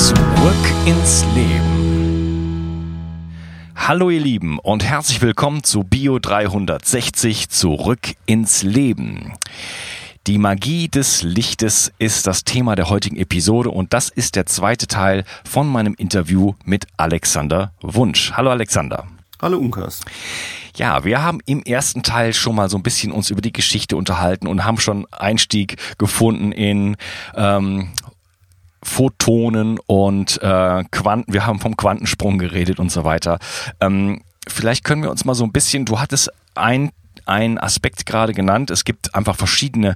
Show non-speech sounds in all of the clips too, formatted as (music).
Zurück ins Leben. Hallo ihr Lieben und herzlich willkommen zu Bio 360 Zurück ins Leben. Die Magie des Lichtes ist das Thema der heutigen Episode und das ist der zweite Teil von meinem Interview mit Alexander Wunsch. Hallo Alexander. Hallo Unkas. Ja, wir haben im ersten Teil schon mal so ein bisschen uns über die Geschichte unterhalten und haben schon Einstieg gefunden in ähm, Photonen und äh, Quanten. Wir haben vom Quantensprung geredet und so weiter. Ähm, vielleicht können wir uns mal so ein bisschen, du hattest ein ein Aspekt gerade genannt. Es gibt einfach verschiedene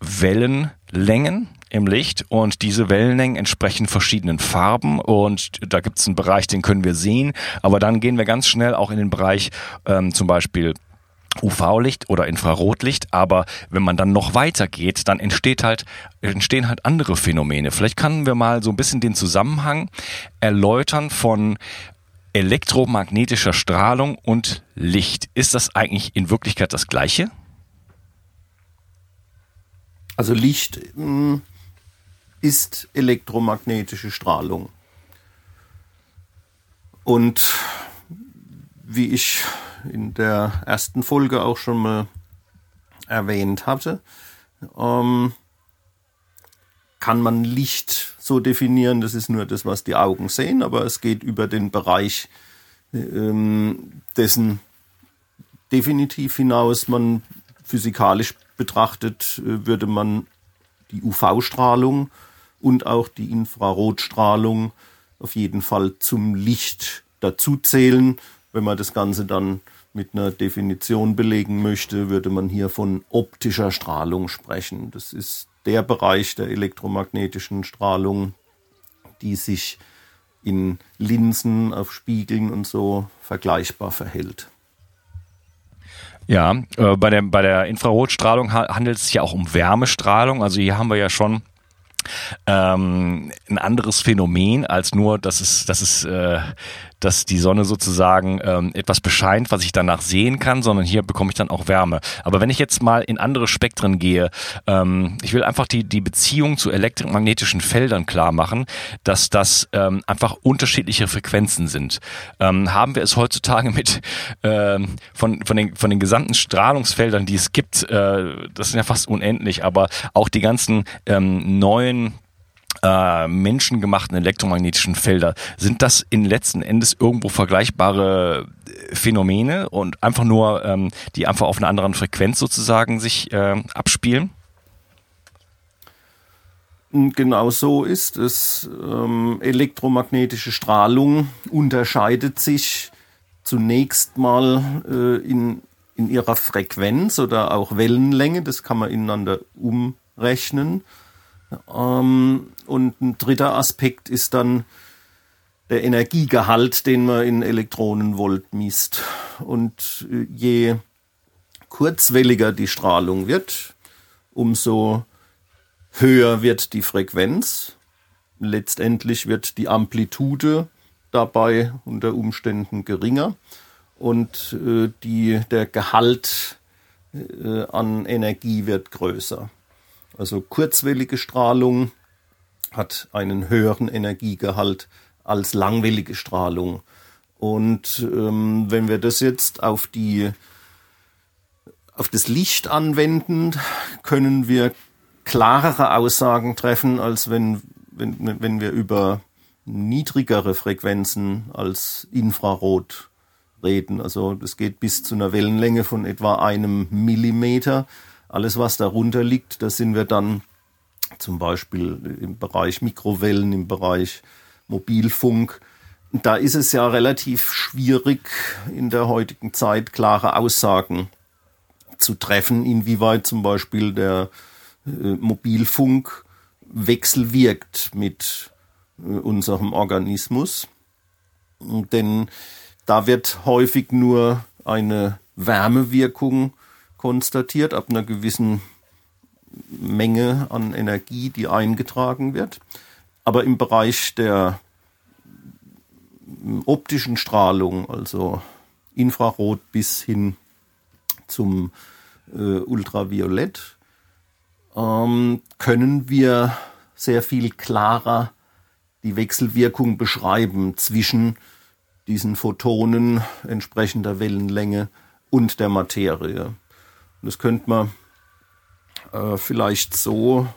Wellenlängen im Licht und diese Wellenlängen entsprechen verschiedenen Farben und da gibt es einen Bereich, den können wir sehen, aber dann gehen wir ganz schnell auch in den Bereich ähm, zum Beispiel UV-Licht oder Infrarotlicht, aber wenn man dann noch weiter geht, dann entsteht halt, entstehen halt andere Phänomene. Vielleicht können wir mal so ein bisschen den Zusammenhang erläutern von elektromagnetischer Strahlung und Licht. Ist das eigentlich in Wirklichkeit das Gleiche? Also Licht mh, hm, ist elektromagnetische Strahlung. Und wie ich in der ersten Folge auch schon mal erwähnt hatte, ähm, kann man Licht so definieren, das ist nur das, was die Augen sehen, aber es geht über den Bereich ähm, dessen definitiv hinaus. Man physikalisch betrachtet, äh, würde man die UV-Strahlung und auch die Infrarotstrahlung auf jeden Fall zum Licht dazu zählen. Wenn man das Ganze dann mit einer Definition belegen möchte, würde man hier von optischer Strahlung sprechen. Das ist der Bereich der elektromagnetischen Strahlung, die sich in Linsen, auf Spiegeln und so vergleichbar verhält. Ja, äh, bei, der, bei der Infrarotstrahlung handelt es sich ja auch um Wärmestrahlung. Also hier haben wir ja schon ähm, ein anderes Phänomen als nur, dass es, dass es, äh, dass die Sonne sozusagen ähm, etwas bescheint, was ich danach sehen kann, sondern hier bekomme ich dann auch Wärme. Aber wenn ich jetzt mal in andere Spektren gehe, ähm, ich will einfach die, die Beziehung zu elektromagnetischen Feldern klar machen, dass das ähm, einfach unterschiedliche Frequenzen sind. Ähm, haben wir es heutzutage mit ähm, von, von, den, von den gesamten Strahlungsfeldern, die es gibt, äh, das sind ja fast unendlich, aber auch die ganzen ähm, neuen äh, menschengemachten elektromagnetischen Felder. Sind das in letzten Endes irgendwo vergleichbare äh, Phänomene und einfach nur, ähm, die einfach auf einer anderen Frequenz sozusagen sich äh, abspielen? Genau so ist es. Ähm, elektromagnetische Strahlung unterscheidet sich zunächst mal äh, in, in ihrer Frequenz oder auch Wellenlänge. Das kann man ineinander umrechnen. Ähm, und ein dritter Aspekt ist dann der Energiegehalt, den man in Elektronenvolt misst. Und äh, je kurzwelliger die Strahlung wird, umso höher wird die Frequenz. Letztendlich wird die Amplitude dabei unter Umständen geringer und äh, die, der Gehalt äh, an Energie wird größer. Also kurzwellige Strahlung hat einen höheren Energiegehalt als langwellige Strahlung. Und ähm, wenn wir das jetzt auf die auf das Licht anwenden, können wir klarere Aussagen treffen, als wenn, wenn, wenn wir über niedrigere Frequenzen als Infrarot reden. Also das geht bis zu einer Wellenlänge von etwa einem Millimeter. Alles, was darunter liegt, das sind wir dann zum Beispiel im Bereich Mikrowellen, im Bereich Mobilfunk. Da ist es ja relativ schwierig in der heutigen Zeit klare Aussagen zu treffen, inwieweit zum Beispiel der äh, Mobilfunk wechselwirkt mit äh, unserem Organismus. Denn da wird häufig nur eine Wärmewirkung konstatiert ab einer gewissen Menge an Energie, die eingetragen wird. Aber im Bereich der optischen Strahlung, also Infrarot bis hin zum äh, Ultraviolett, ähm, können wir sehr viel klarer die Wechselwirkung beschreiben zwischen diesen Photonen entsprechender Wellenlänge und der Materie. Das könnte man äh, vielleicht so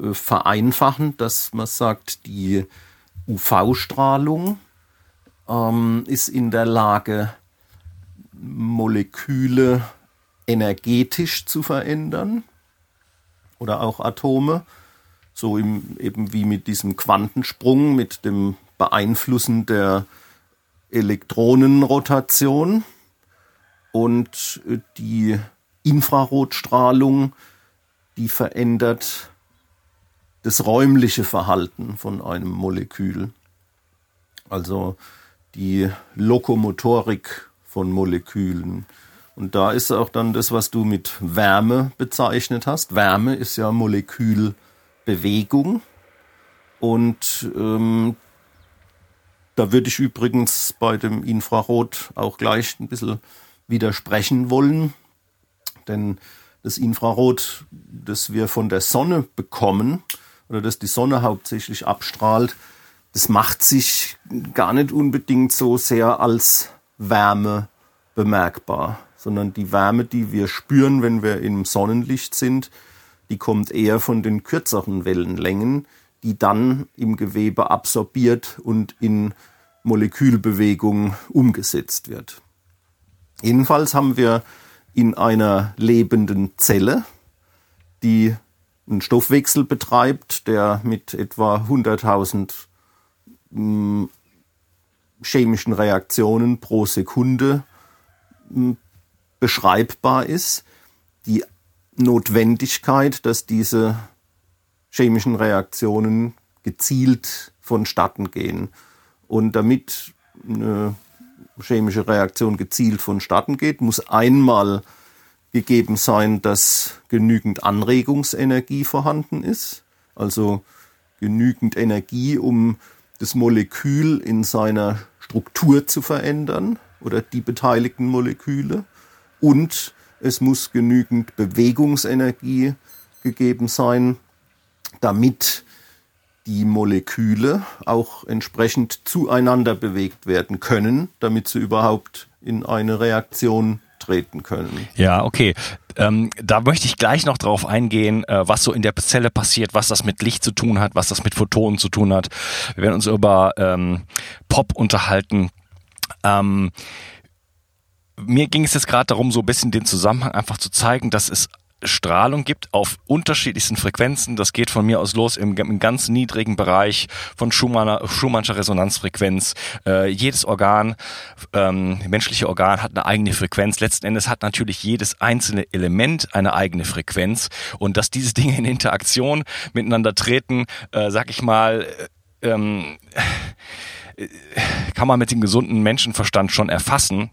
äh, vereinfachen, dass man sagt, die UV-Strahlung ähm, ist in der Lage, Moleküle energetisch zu verändern oder auch Atome, so im, eben wie mit diesem Quantensprung, mit dem Beeinflussen der Elektronenrotation. Und äh, die Infrarotstrahlung, die verändert das räumliche Verhalten von einem Molekül. Also die Lokomotorik von Molekülen. Und da ist auch dann das, was du mit Wärme bezeichnet hast. Wärme ist ja Molekülbewegung. Und ähm, da würde ich übrigens bei dem Infrarot auch gleich ein bisschen widersprechen wollen. Denn das Infrarot, das wir von der Sonne bekommen, oder das die Sonne hauptsächlich abstrahlt, das macht sich gar nicht unbedingt so sehr als Wärme bemerkbar, sondern die Wärme, die wir spüren, wenn wir im Sonnenlicht sind, die kommt eher von den kürzeren Wellenlängen, die dann im Gewebe absorbiert und in Molekülbewegung umgesetzt wird. Jedenfalls haben wir in einer lebenden Zelle, die einen Stoffwechsel betreibt, der mit etwa 100.000 hm, chemischen Reaktionen pro Sekunde hm, beschreibbar ist, die Notwendigkeit, dass diese chemischen Reaktionen gezielt vonstatten gehen. Und damit eine chemische Reaktion gezielt vonstatten geht, muss einmal gegeben sein, dass genügend Anregungsenergie vorhanden ist, also genügend Energie, um das Molekül in seiner Struktur zu verändern oder die beteiligten Moleküle. Und es muss genügend Bewegungsenergie gegeben sein, damit die Moleküle auch entsprechend zueinander bewegt werden können, damit sie überhaupt in eine Reaktion treten können. Ja, okay. Ähm, da möchte ich gleich noch drauf eingehen, äh, was so in der Zelle passiert, was das mit Licht zu tun hat, was das mit Photonen zu tun hat. Wir werden uns über ähm, Pop unterhalten. Ähm, mir ging es jetzt gerade darum, so ein bisschen den Zusammenhang einfach zu zeigen, dass es Strahlung gibt auf unterschiedlichsten Frequenzen. Das geht von mir aus los im, im ganz niedrigen Bereich von Schumanner, Schumannscher Resonanzfrequenz. Äh, jedes Organ, ähm, menschliche Organ hat eine eigene Frequenz. Letzten Endes hat natürlich jedes einzelne Element eine eigene Frequenz. Und dass diese Dinge in Interaktion miteinander treten, äh, sag ich mal, äh, ähm, äh, kann man mit dem gesunden Menschenverstand schon erfassen.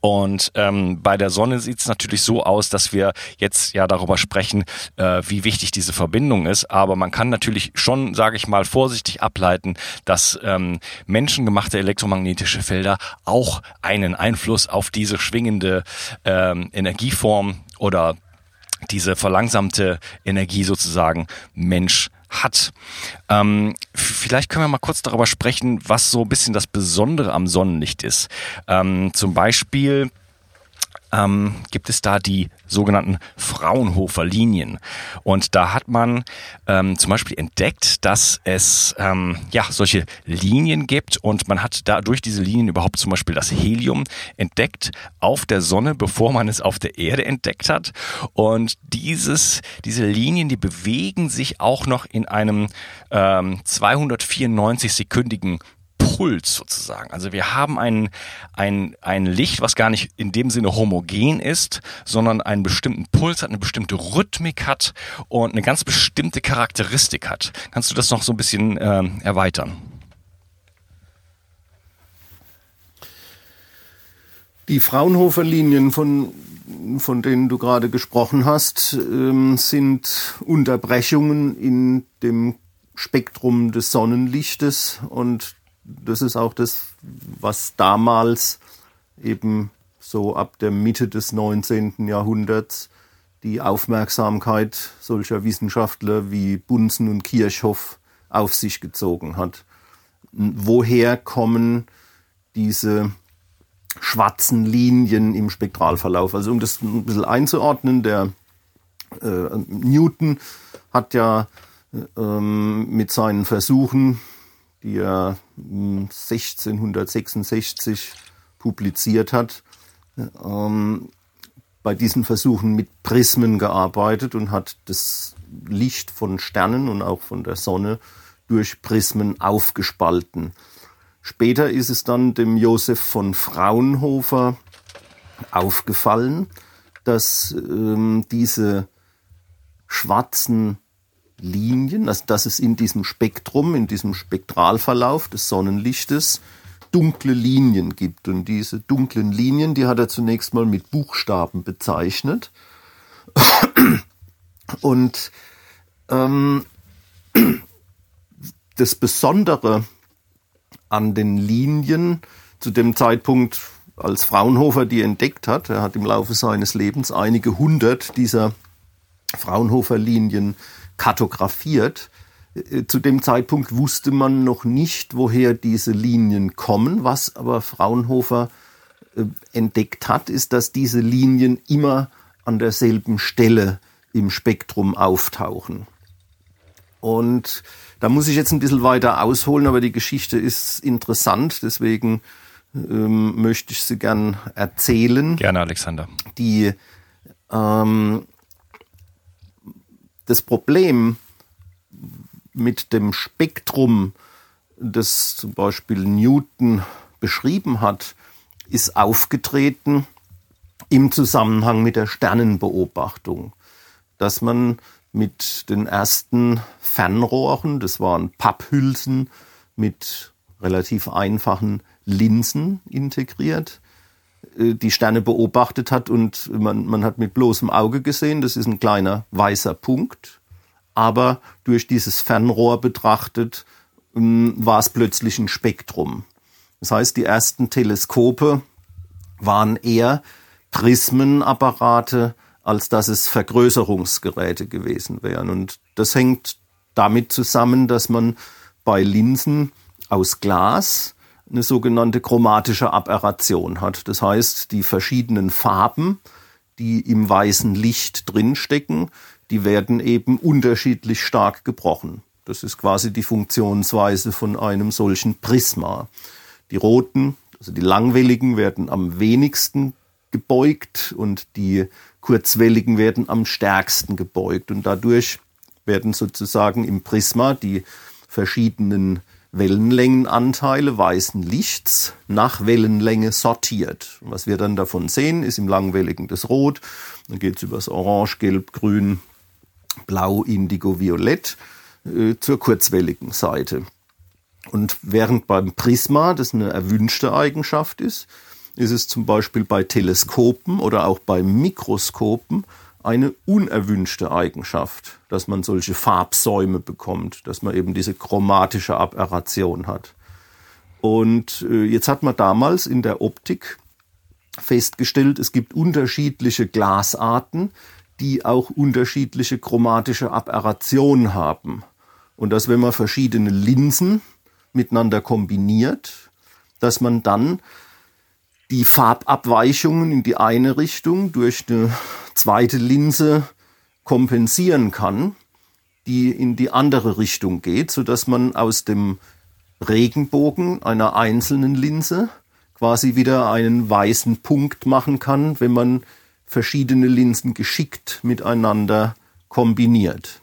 Und ähm, bei der Sonne sieht es natürlich so aus, dass wir jetzt ja darüber sprechen, äh, wie wichtig diese Verbindung ist. Aber man kann natürlich schon, sage ich mal, vorsichtig ableiten, dass ähm, menschengemachte elektromagnetische Felder auch einen Einfluss auf diese schwingende ähm, Energieform oder diese verlangsamte Energie sozusagen Mensch hat. Ähm, vielleicht können wir mal kurz darüber sprechen, was so ein bisschen das Besondere am Sonnenlicht ist. Ähm, zum Beispiel ähm, gibt es da die sogenannten Fraunhofer Linien. Und da hat man ähm, zum Beispiel entdeckt, dass es ähm, ja solche Linien gibt und man hat da durch diese Linien überhaupt zum Beispiel das Helium entdeckt auf der Sonne, bevor man es auf der Erde entdeckt hat. Und dieses, diese Linien, die bewegen sich auch noch in einem ähm, 294 sekündigen Puls sozusagen. Also wir haben ein, ein, ein Licht, was gar nicht in dem Sinne homogen ist, sondern einen bestimmten Puls hat, eine bestimmte Rhythmik hat und eine ganz bestimmte Charakteristik hat. Kannst du das noch so ein bisschen ähm, erweitern? Die Fraunhofer-Linien, von, von denen du gerade gesprochen hast, ähm, sind Unterbrechungen in dem Spektrum des Sonnenlichtes und das ist auch das, was damals eben so ab der Mitte des 19. Jahrhunderts die Aufmerksamkeit solcher Wissenschaftler wie Bunsen und Kirchhoff auf sich gezogen hat. Woher kommen diese schwarzen Linien im Spektralverlauf? Also um das ein bisschen einzuordnen, der äh, Newton hat ja ähm, mit seinen Versuchen, die er 1666 hm, publiziert hat, ähm, bei diesen Versuchen mit Prismen gearbeitet und hat das Licht von Sternen und auch von der Sonne durch Prismen aufgespalten. Später ist es dann dem Josef von Fraunhofer aufgefallen, dass ähm, diese schwarzen Linien, also dass es in diesem Spektrum, in diesem Spektralverlauf des Sonnenlichtes dunkle Linien gibt. Und diese dunklen Linien, die hat er zunächst mal mit Buchstaben bezeichnet. (clears throat) Und ähm, (clears throat) das Besondere an den Linien zu dem Zeitpunkt, als Fraunhofer die entdeckt hat, er hat im Laufe seines Lebens einige hundert dieser Fraunhofer-Linien kartografiert. Äh, zu dem Zeitpunkt wusste man noch nicht, woher diese Linien kommen. Was aber Fraunhofer äh, entdeckt hat, ist, dass diese Linien immer an derselben Stelle im Spektrum auftauchen. Und da muss ich jetzt ein bisschen weiter ausholen, aber die Geschichte ist interessant, deswegen ähm, möchte ich sie gern erzählen. Gerne, Alexander. Die ähm, das Problem mit dem Spektrum, das zum Beispiel Newton beschrieben hat, ist aufgetreten im Zusammenhang mit der Sternenbeobachtung, dass man mit den ersten Fernrohren, das waren Papphülsen mit relativ einfachen Linsen integriert, die Sterne beobachtet hat und man, man hat mit bloßem Auge gesehen, das ist ein kleiner weißer Punkt, aber durch dieses Fernrohr betrachtet ähm, war es plötzlich ein Spektrum. Das heißt, die ersten Teleskope waren eher Prismenapparate, als dass es Vergrößerungsgeräte gewesen wären. Und das hängt damit zusammen, dass man bei Linsen aus Glas eine sogenannte chromatische Aberration hat. Das heißt, die verschiedenen Farben, die im weißen Licht drinstecken, die werden eben unterschiedlich stark gebrochen. Das ist quasi die Funktionsweise von einem solchen Prisma. Die roten, also die langwelligen, werden am wenigsten gebeugt und die kurzwelligen werden am stärksten gebeugt. Und dadurch werden sozusagen im Prisma die verschiedenen Wellenlängenanteile weißen Lichts nach Wellenlänge sortiert. Was wir dann davon sehen, ist im langwelligen das Rot, dann geht es übers Orange, Gelb, Grün, Blau, Indigo, Violett äh, zur kurzwelligen Seite. Und während beim Prisma das eine erwünschte Eigenschaft ist, ist es zum Beispiel bei Teleskopen oder auch bei Mikroskopen eine unerwünschte Eigenschaft, dass man solche Farbsäume bekommt, dass man eben diese chromatische Aberration hat. Und äh, jetzt hat man damals in der Optik festgestellt, es gibt unterschiedliche Glasarten, die auch unterschiedliche chromatische Aberration haben. Und dass wenn man verschiedene Linsen miteinander kombiniert, dass man dann die Farbabweichungen in die eine Richtung durch eine zweite Linse kompensieren kann, die in die andere Richtung geht, so dass man aus dem Regenbogen einer einzelnen Linse quasi wieder einen weißen Punkt machen kann, wenn man verschiedene Linsen geschickt miteinander kombiniert.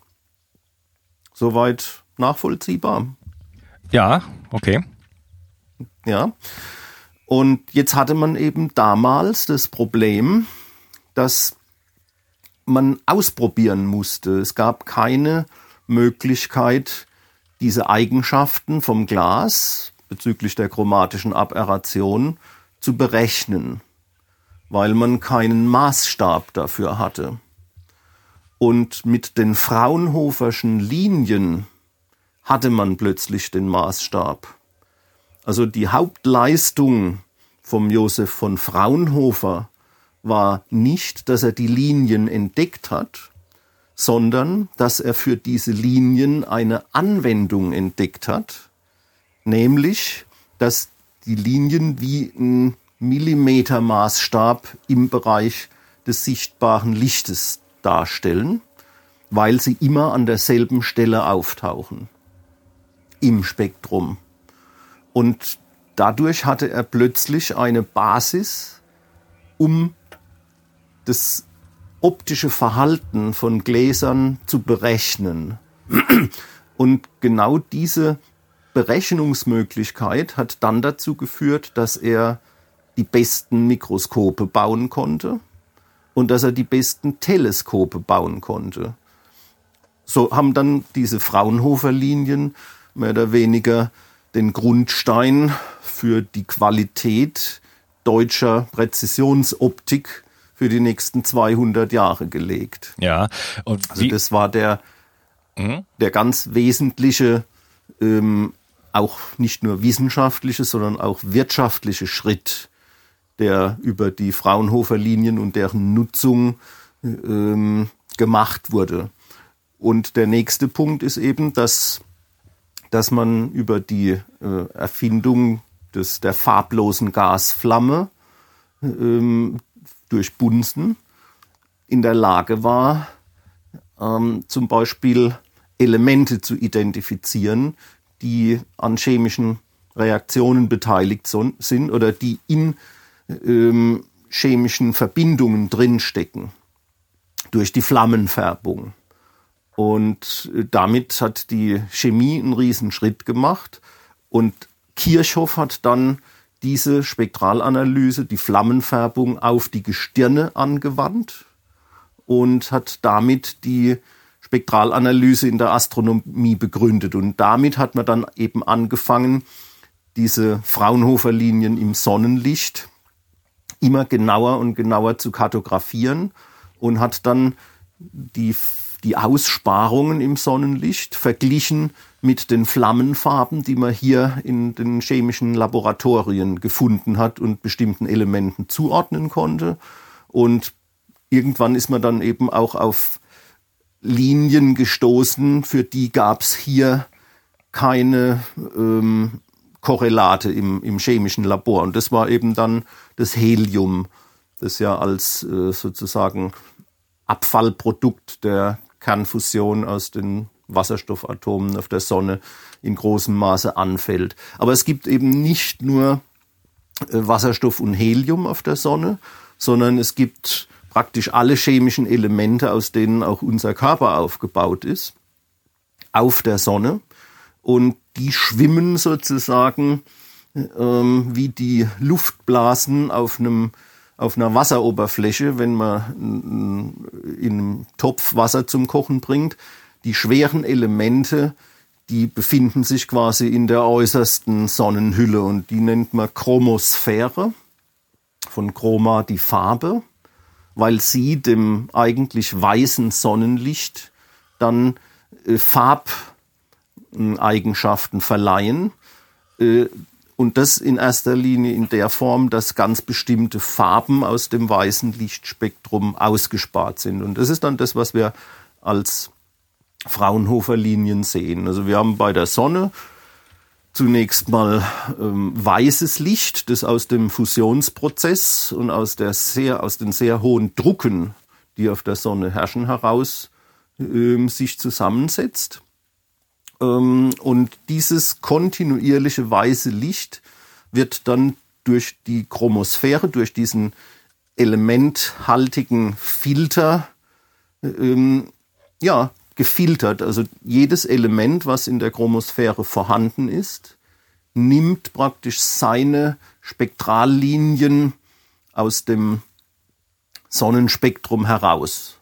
Soweit nachvollziehbar? Ja, okay. Ja. Und jetzt hatte man eben damals das Problem, dass man ausprobieren musste. Es gab keine Möglichkeit, diese Eigenschaften vom Glas bezüglich der chromatischen Aberration zu berechnen, weil man keinen Maßstab dafür hatte. Und mit den Fraunhoferschen Linien hatte man plötzlich den Maßstab. Also die Hauptleistung vom Josef von Fraunhofer war nicht, dass er die Linien entdeckt hat, sondern dass er für diese Linien eine Anwendung entdeckt hat, nämlich, dass die Linien wie ein Millimetermaßstab im Bereich des sichtbaren Lichtes darstellen, weil sie immer an derselben Stelle auftauchen im Spektrum. Und dadurch hatte er plötzlich eine Basis, um das optische Verhalten von Gläsern zu berechnen. (clears throat) Und genau diese Berechnungsmöglichkeit hat dann dazu geführt, dass er die besten Mikroskope bauen konnte und dass er die besten Teleskope bauen konnte. So haben dann diese Fraunhofer-Linien mehr oder weniger den Grundstein für die Qualität deutscher Präzisionsoptik für die nächsten 200 Jahre gelegt. Ja. Und also das war der, mhm. der ganz wesentliche, ähm, auch nicht nur wissenschaftliche, sondern auch wirtschaftliche Schritt, der über die Fraunhofer-Linien und deren Nutzung ähm, gemacht wurde. Und der nächste Punkt ist eben, dass, dass man über die äh, Erfindung des, der farblosen Gasflamme ähm, durch Bunsen in der Lage war, ähm, zum Beispiel Elemente zu identifizieren, die an chemischen Reaktionen beteiligt sind oder die in ähm, chemischen Verbindungen drinstecken durch die Flammenfärbung. Und äh, damit hat die Chemie einen Riesenschritt gemacht. Und Kirchhoff hat dann diese Spektralanalyse, die Flammenfärbung auf die Gestirne angewandt und hat damit die Spektralanalyse in der Astronomie begründet. Und damit hat man dann eben angefangen, diese Fraunhofer-Linien im Sonnenlicht immer genauer und genauer zu kartografieren und hat dann die, die Aussparungen im Sonnenlicht verglichen mit den Flammenfarben, die man hier in den chemischen Laboratorien gefunden hat und bestimmten Elementen zuordnen konnte. Und irgendwann ist man dann eben auch auf Linien gestoßen, für die gab es hier keine ähm, Korrelate im, im chemischen Labor. Und das war eben dann das Helium, das ja als äh, sozusagen Abfallprodukt der Kernfusion aus den Wasserstoffatomen auf der Sonne in großem Maße anfällt. Aber es gibt eben nicht nur äh, Wasserstoff und Helium auf der Sonne, sondern es gibt praktisch alle chemischen Elemente, aus denen auch unser Körper aufgebaut ist, auf der Sonne. Und die schwimmen sozusagen ähm, wie die Luftblasen auf einem auf einer Wasseroberfläche, wenn man in einem Topf Wasser zum Kochen bringt, die schweren Elemente, die befinden sich quasi in der äußersten Sonnenhülle und die nennt man Chromosphäre, von Chroma die Farbe, weil sie dem eigentlich weißen Sonnenlicht dann äh, Farbeigenschaften verleihen. Äh, und das in erster Linie in der Form, dass ganz bestimmte Farben aus dem weißen Lichtspektrum ausgespart sind. Und das ist dann das, was wir als Fraunhofer-Linien sehen. Also wir haben bei der Sonne zunächst mal ähm, weißes Licht, das aus dem Fusionsprozess und aus, der sehr, aus den sehr hohen Drucken, die auf der Sonne herrschen, heraus ähm, sich zusammensetzt. Ähm, und dieses kontinuierliche weiße Licht wird dann durch die Chromosphäre, durch diesen elementhaltigen Filter, ähm, ja, gefiltert. Also jedes Element, was in der Chromosphäre vorhanden ist, nimmt praktisch seine Spektrallinien aus dem Sonnenspektrum heraus.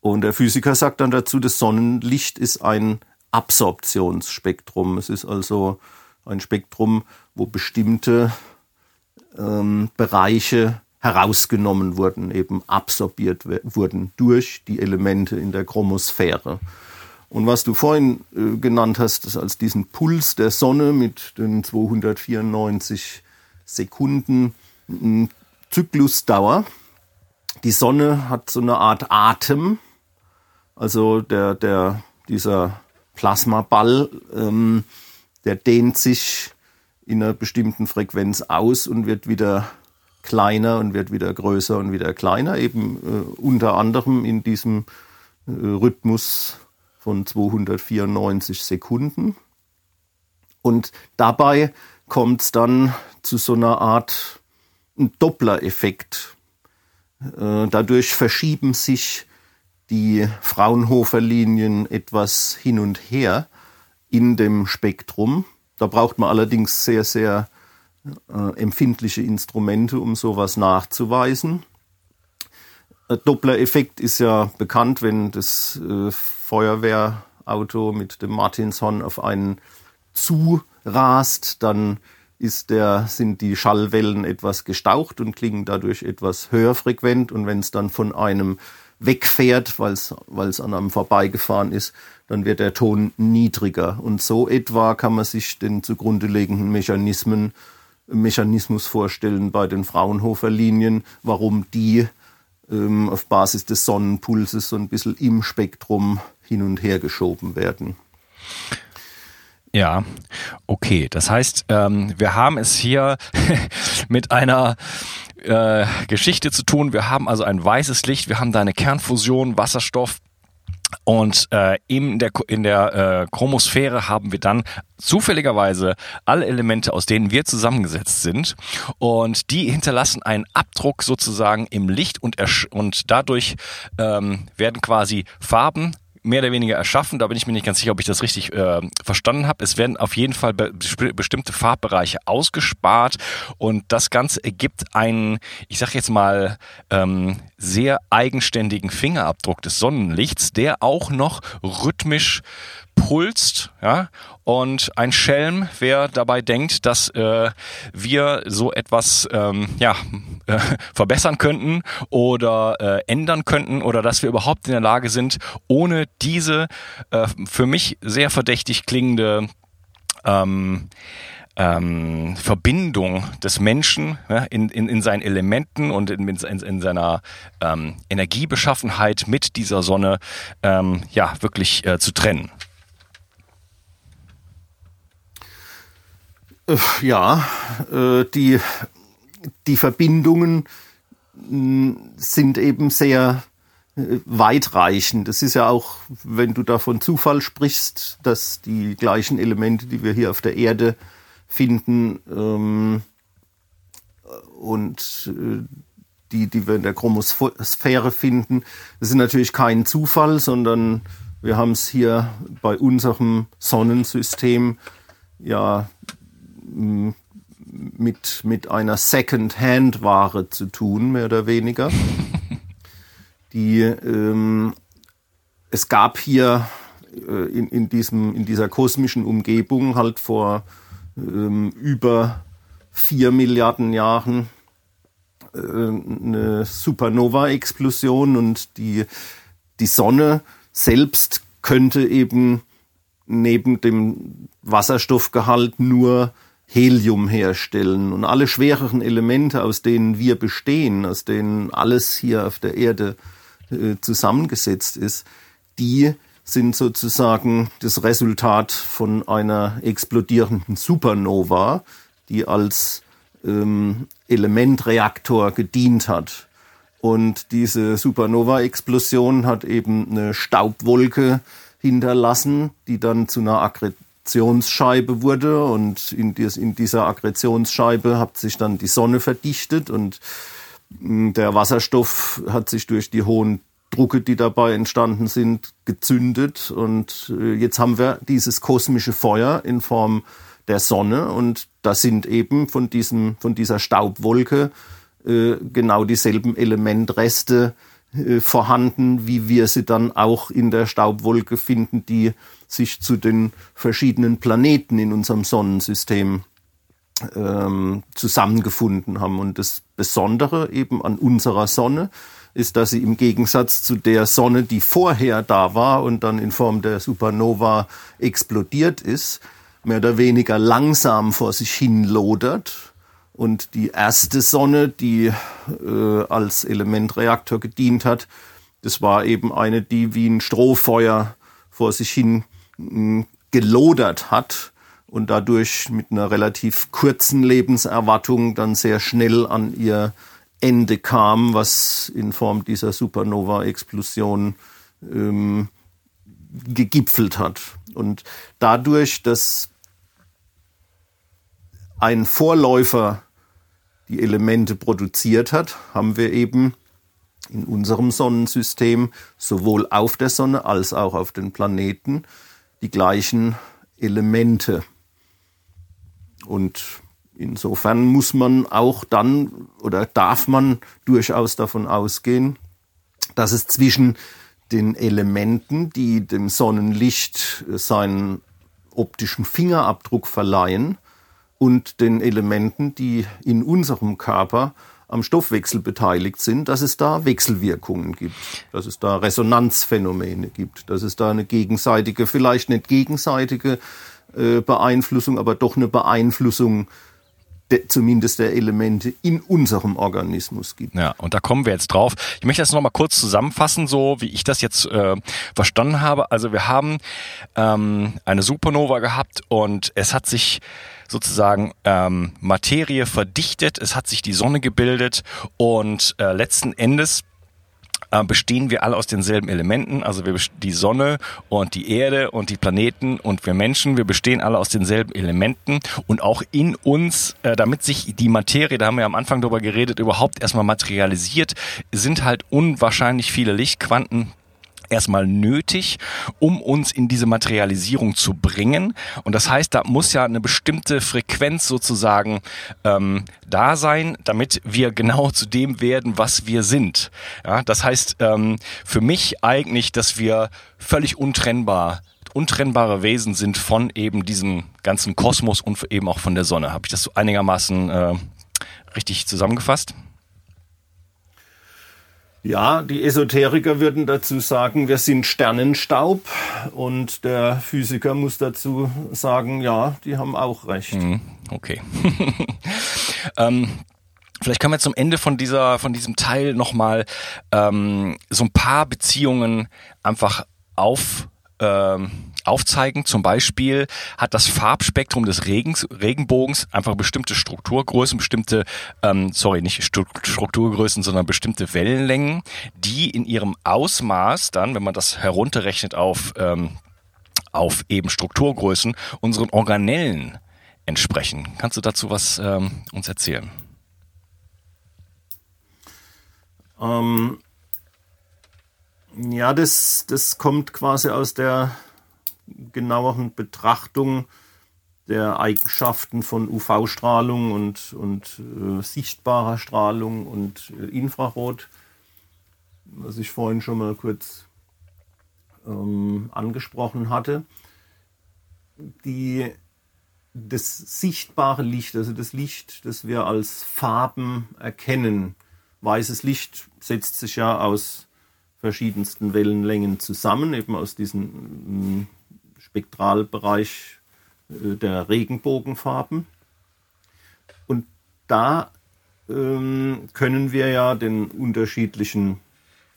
Und der Physiker sagt dann dazu, das Sonnenlicht ist ein Absorptionsspektrum. Es ist also ein Spektrum, wo bestimmte ähm, Bereiche herausgenommen wurden, eben absorbiert wurden durch die Elemente in der Chromosphäre. Und was du vorhin äh, genannt hast, als diesen Puls der Sonne mit den 294 Sekunden Zyklusdauer. Die Sonne hat so eine Art Atem, also der, der, dieser Plasmaball, ähm, der dehnt sich in einer bestimmten Frequenz aus und wird wieder kleiner und wird wieder größer und wieder kleiner, eben äh, unter anderem in diesem äh, Rhythmus von 294 Sekunden. Und dabei kommt es dann zu so einer Art Doppler-Effekt. Äh, dadurch verschieben sich die Fraunhofer-Linien etwas hin und her in dem Spektrum. Da braucht man allerdings sehr, sehr äh, empfindliche Instrumente, um sowas nachzuweisen. Doppler-Effekt ist ja bekannt, wenn das äh, Feuerwehrauto mit dem Martinshorn auf einen zurast, dann ist der, sind die Schallwellen etwas gestaucht und klingen dadurch etwas höher frequent. Und wenn es dann von einem wegfährt, weil es an einem vorbeigefahren ist, dann wird der Ton niedriger. Und so etwa kann man sich den zugrunde liegenden Mechanismen Mechanismus vorstellen bei den Fraunhofer-Linien, warum die ähm, auf Basis des Sonnenpulses so ein bisschen im Spektrum hin und her geschoben werden. Ja, okay. Das heißt, ähm, wir haben es hier (laughs) mit einer äh, Geschichte zu tun. Wir haben also ein weißes Licht, wir haben da eine Kernfusion, Wasserstoff, und äh, in der, in der äh, Chromosphäre haben wir dann zufälligerweise alle Elemente, aus denen wir zusammengesetzt sind. Und die hinterlassen einen Abdruck sozusagen im Licht und, und dadurch ähm, werden quasi Farben mehr oder weniger erschaffen. Da bin ich mir nicht ganz sicher, ob ich das richtig äh, verstanden habe. Es werden auf jeden Fall be bestimmte Farbbereiche ausgespart und das Ganze ergibt einen, ich sag jetzt mal, ähm, sehr eigenständigen Fingerabdruck des Sonnenlichts, der auch noch rhythmisch pulst, ja, und ein Schelm, wer dabei denkt, dass äh, wir so etwas ähm, ja, äh, (laughs) verbessern könnten oder äh, ändern könnten oder dass wir überhaupt in der Lage sind, ohne diese äh, für mich sehr verdächtig klingende ähm, ähm, Verbindung des Menschen ja, in, in, in seinen Elementen und in, in, in seiner ähm, Energiebeschaffenheit mit dieser Sonne ähm, ja wirklich äh, zu trennen. Äh, ja, äh, die, die Verbindungen mm, sind eben sehr äh, weitreichend. Das ist ja auch, wenn du da von Zufall sprichst, dass die gleichen Elemente, die wir hier auf der Erde finden, ähm, und die, die wir in der Chromosphäre finden, das ist natürlich kein Zufall, sondern wir haben es hier bei unserem Sonnensystem ja mit, mit einer Second-Hand-Ware zu tun, mehr oder weniger. (laughs) Die, ähm, es gab hier äh, in, in, diesem, in dieser kosmischen Umgebung halt vor ähm, über vier Milliarden Jahren äh, eine Supernova-Explosion und die, die Sonne selbst könnte eben neben dem Wasserstoffgehalt nur Helium herstellen und alle schwereren Elemente, aus denen wir bestehen, aus denen alles hier auf der Erde äh, zusammengesetzt ist, die sind sozusagen das Resultat von einer explodierenden Supernova, die als ähm, Elementreaktor gedient hat. Und diese Supernova-Explosion hat eben eine Staubwolke hinterlassen, die dann zu einer Aggressionsscheibe wurde und in, dies, in dieser Aggressionsscheibe hat sich dann die Sonne verdichtet und mm, der Wasserstoff hat sich durch die hohen Drucke, die dabei entstanden sind, gezündet und äh, jetzt haben wir dieses kosmische Feuer in Form der Sonne und da sind eben von diesem von dieser Staubwolke äh, genau dieselben Elementreste vorhanden, wie wir sie dann auch in der Staubwolke finden, die sich zu den verschiedenen Planeten in unserem Sonnensystem ähm, zusammengefunden haben. Und das Besondere eben an unserer Sonne ist, dass sie im Gegensatz zu der Sonne, die vorher da war und dann in Form der Supernova explodiert ist, mehr oder weniger langsam vor sich hin lodert. Und die erste Sonne, die äh, als Elementreaktor gedient hat, das war eben eine, die wie ein Strohfeuer vor sich hin mh, gelodert hat und dadurch mit einer relativ kurzen Lebenserwartung dann sehr schnell an ihr Ende kam, was in Form dieser Supernova-Explosion ähm, gegipfelt hat. Und dadurch, dass ein Vorläufer die Elemente produziert hat, haben wir eben in unserem Sonnensystem sowohl auf der Sonne als auch auf den Planeten die gleichen Elemente. Und insofern muss man auch dann oder darf man durchaus davon ausgehen, dass es zwischen den Elementen, die dem Sonnenlicht seinen optischen Fingerabdruck verleihen, und den Elementen, die in unserem Körper am Stoffwechsel beteiligt sind, dass es da Wechselwirkungen gibt, dass es da Resonanzphänomene gibt, dass es da eine gegenseitige, vielleicht nicht gegenseitige äh, Beeinflussung, aber doch eine Beeinflussung de, zumindest der Elemente in unserem Organismus gibt. Ja, und da kommen wir jetzt drauf. Ich möchte das nochmal kurz zusammenfassen, so wie ich das jetzt äh, verstanden habe. Also wir haben ähm, eine Supernova gehabt und es hat sich sozusagen ähm, Materie verdichtet, es hat sich die Sonne gebildet und äh, letzten Endes äh, bestehen wir alle aus denselben Elementen. Also wir die Sonne und die Erde und die Planeten und wir Menschen, wir bestehen alle aus denselben Elementen. Und auch in uns, äh, damit sich die Materie, da haben wir am Anfang drüber geredet, überhaupt erstmal materialisiert, sind halt unwahrscheinlich viele Lichtquanten erstmal nötig, um uns in diese Materialisierung zu bringen. Und das heißt, da muss ja eine bestimmte Frequenz sozusagen ähm, da sein, damit wir genau zu dem werden, was wir sind. Ja, das heißt ähm, für mich eigentlich, dass wir völlig untrennbar untrennbare Wesen sind von eben diesem ganzen Kosmos und eben auch von der Sonne. Habe ich das so einigermaßen äh, richtig zusammengefasst? Ja, die Esoteriker würden dazu sagen, wir sind Sternenstaub und der Physiker muss dazu sagen, ja, die haben auch recht. Mhm, okay. (laughs) ähm, vielleicht können wir zum Ende von dieser, von diesem Teil nochmal ähm, so ein paar Beziehungen einfach auf ähm, aufzeigen. Zum Beispiel hat das Farbspektrum des Regens, Regenbogens einfach bestimmte Strukturgrößen, bestimmte, ähm, sorry, nicht Strukturgrößen, sondern bestimmte Wellenlängen, die in ihrem Ausmaß dann, wenn man das herunterrechnet auf, ähm, auf eben Strukturgrößen, unseren Organellen entsprechen. Kannst du dazu was ähm, uns erzählen? Ähm, ja, das, das kommt quasi aus der genaueren Betrachtung der Eigenschaften von UV-Strahlung und, und äh, sichtbarer Strahlung und äh, Infrarot, was ich vorhin schon mal kurz ähm, angesprochen hatte. Die, das sichtbare Licht, also das Licht, das wir als Farben erkennen, weißes Licht setzt sich ja aus verschiedensten Wellenlängen zusammen, eben aus diesen mm, Spektralbereich äh, der Regenbogenfarben. Und da ähm, können wir ja den unterschiedlichen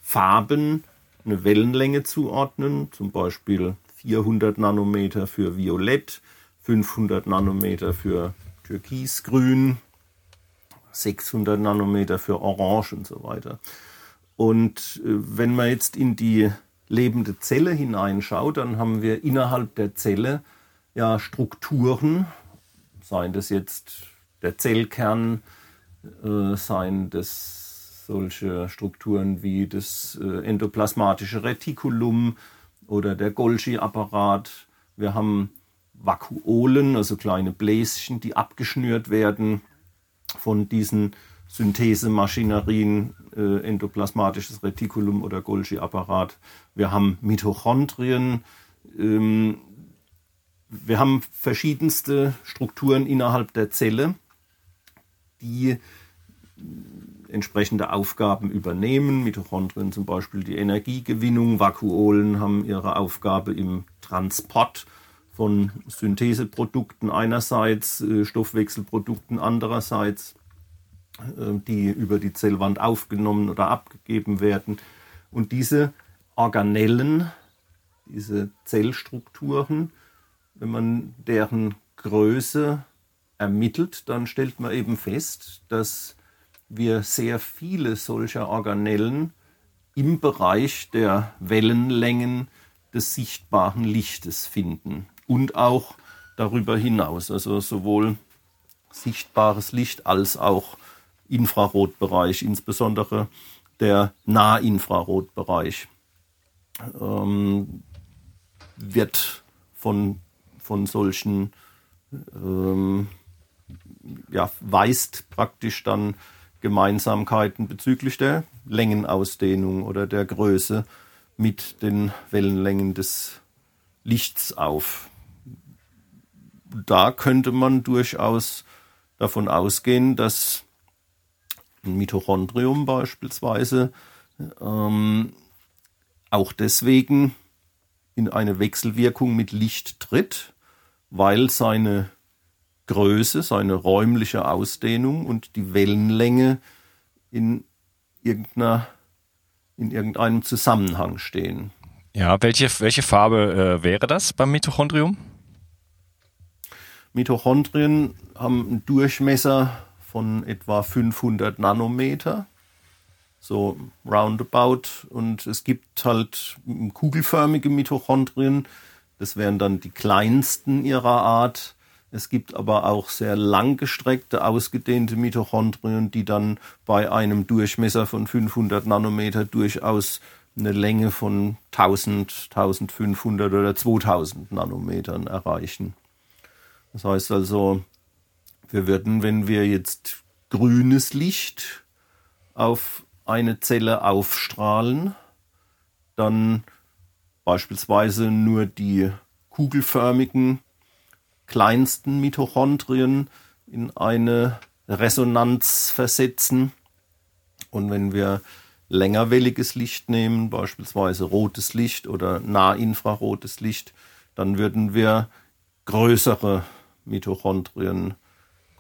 Farben eine Wellenlänge zuordnen, zum Beispiel 400 Nanometer für Violett, 500 Nanometer für Türkisgrün, 600 Nanometer für Orange und so weiter. Und äh, wenn man jetzt in die lebende Zelle hineinschaut, dann haben wir innerhalb der Zelle ja Strukturen, seien das jetzt der Zellkern, äh, seien das solche Strukturen wie das äh, endoplasmatische Retikulum oder der Golgi-Apparat. Wir haben Vakuolen, also kleine Bläschen, die abgeschnürt werden von diesen Synthesemaschinerien, äh, endoplasmatisches Retikulum oder Golgi-Apparat. Wir haben Mitochondrien. Ähm, wir haben verschiedenste Strukturen innerhalb der Zelle, die entsprechende Aufgaben übernehmen. Mitochondrien zum Beispiel die Energiegewinnung, Vakuolen haben ihre Aufgabe im Transport von Syntheseprodukten einerseits, äh, Stoffwechselprodukten andererseits, die über die Zellwand aufgenommen oder abgegeben werden. Und diese Organellen, diese Zellstrukturen, wenn man deren Größe ermittelt, dann stellt man eben fest, dass wir sehr viele solcher Organellen im Bereich der Wellenlängen des sichtbaren Lichtes finden und auch darüber hinaus, also sowohl sichtbares Licht als auch Infrarotbereich, insbesondere der Nahinfrarotbereich, ähm, wird von, von solchen, ähm, ja, weist praktisch dann Gemeinsamkeiten bezüglich der Längenausdehnung oder der Größe mit den Wellenlängen des Lichts auf. Da könnte man durchaus davon ausgehen, dass ein Mitochondrium beispielsweise ähm, auch deswegen in eine Wechselwirkung mit Licht tritt, weil seine Größe, seine räumliche Ausdehnung und die Wellenlänge in irgendeiner in irgendeinem Zusammenhang stehen. Ja, welche, welche Farbe äh, wäre das beim Mitochondrium? Mitochondrien haben einen Durchmesser von etwa 500 Nanometer, so roundabout. Und es gibt halt kugelförmige Mitochondrien, das wären dann die kleinsten ihrer Art. Es gibt aber auch sehr langgestreckte, ausgedehnte Mitochondrien, die dann bei einem Durchmesser von 500 Nanometer durchaus eine Länge von 1000, 1500 oder 2000 Nanometern erreichen. Das heißt also, wir würden, wenn wir jetzt grünes Licht auf eine Zelle aufstrahlen, dann beispielsweise nur die kugelförmigen kleinsten Mitochondrien in eine Resonanz versetzen. Und wenn wir längerwelliges Licht nehmen, beispielsweise rotes Licht oder nahinfrarotes Licht, dann würden wir größere Mitochondrien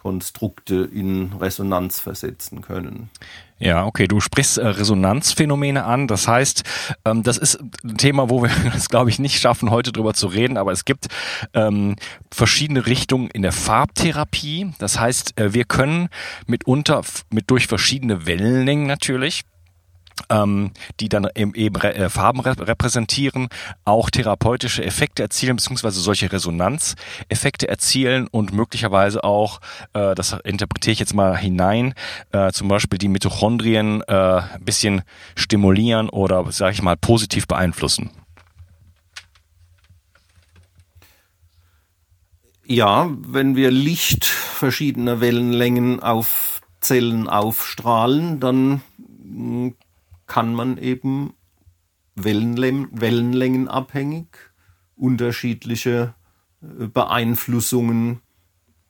Konstrukte in Resonanz versetzen können. Ja, okay, du sprichst äh, Resonanzphänomene an. Das heißt, ähm, das ist ein Thema, wo wir (laughs) es, glaube ich, nicht schaffen, heute drüber zu reden, aber es gibt ähm, verschiedene Richtungen in der Farbtherapie. Das heißt, äh, wir können mitunter mit durch verschiedene Wellenlängen natürlich ähm, die dann eben, äh, Farben repräsentieren, auch therapeutische Effekte erzielen, beziehungsweise solche Resonanzeffekte erzielen und möglicherweise auch, äh, das interpretiere ich jetzt mal hinein, äh, zum Beispiel die Mitochondrien äh, ein bisschen stimulieren oder, sage ich mal, positiv beeinflussen. Ja, wenn wir Licht verschiedener Wellenlängen auf Zellen aufstrahlen, dann hm, kann man eben Wellenlängen, wellenlängenabhängig unterschiedliche äh, Beeinflussungen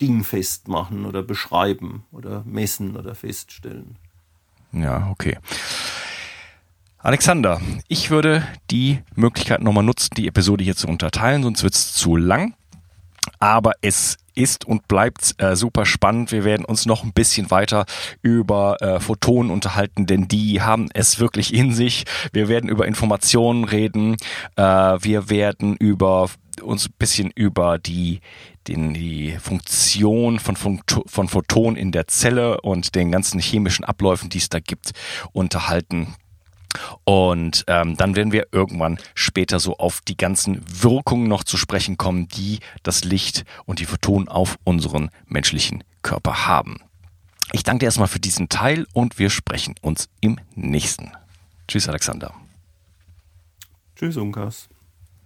dingfest machen oder beschreiben oder messen oder feststellen. Ja, okay. Alexander, ich würde die Möglichkeit nochmal nutzen, die Episode hier zu unterteilen, sonst wird es zu lang. Aber es ist und bleibt äh, super spannend. Wir werden uns noch ein bisschen weiter über äh, Photonen unterhalten, denn die haben es wirklich in sich. Wir werden über Informationen reden. Äh, wir werden über uns ein bisschen über die den, die Funktion von, von, von Photonen in der Zelle und den ganzen chemischen Abläufen, die es da gibt, unterhalten. Und ähm, dann werden wir irgendwann später so auf die ganzen Wirkungen noch zu sprechen kommen, die das Licht und die Photonen auf unseren menschlichen Körper haben. Ich danke dir erstmal für diesen Teil und wir sprechen uns im nächsten. Tschüss, Alexander. Tschüss, Unkas.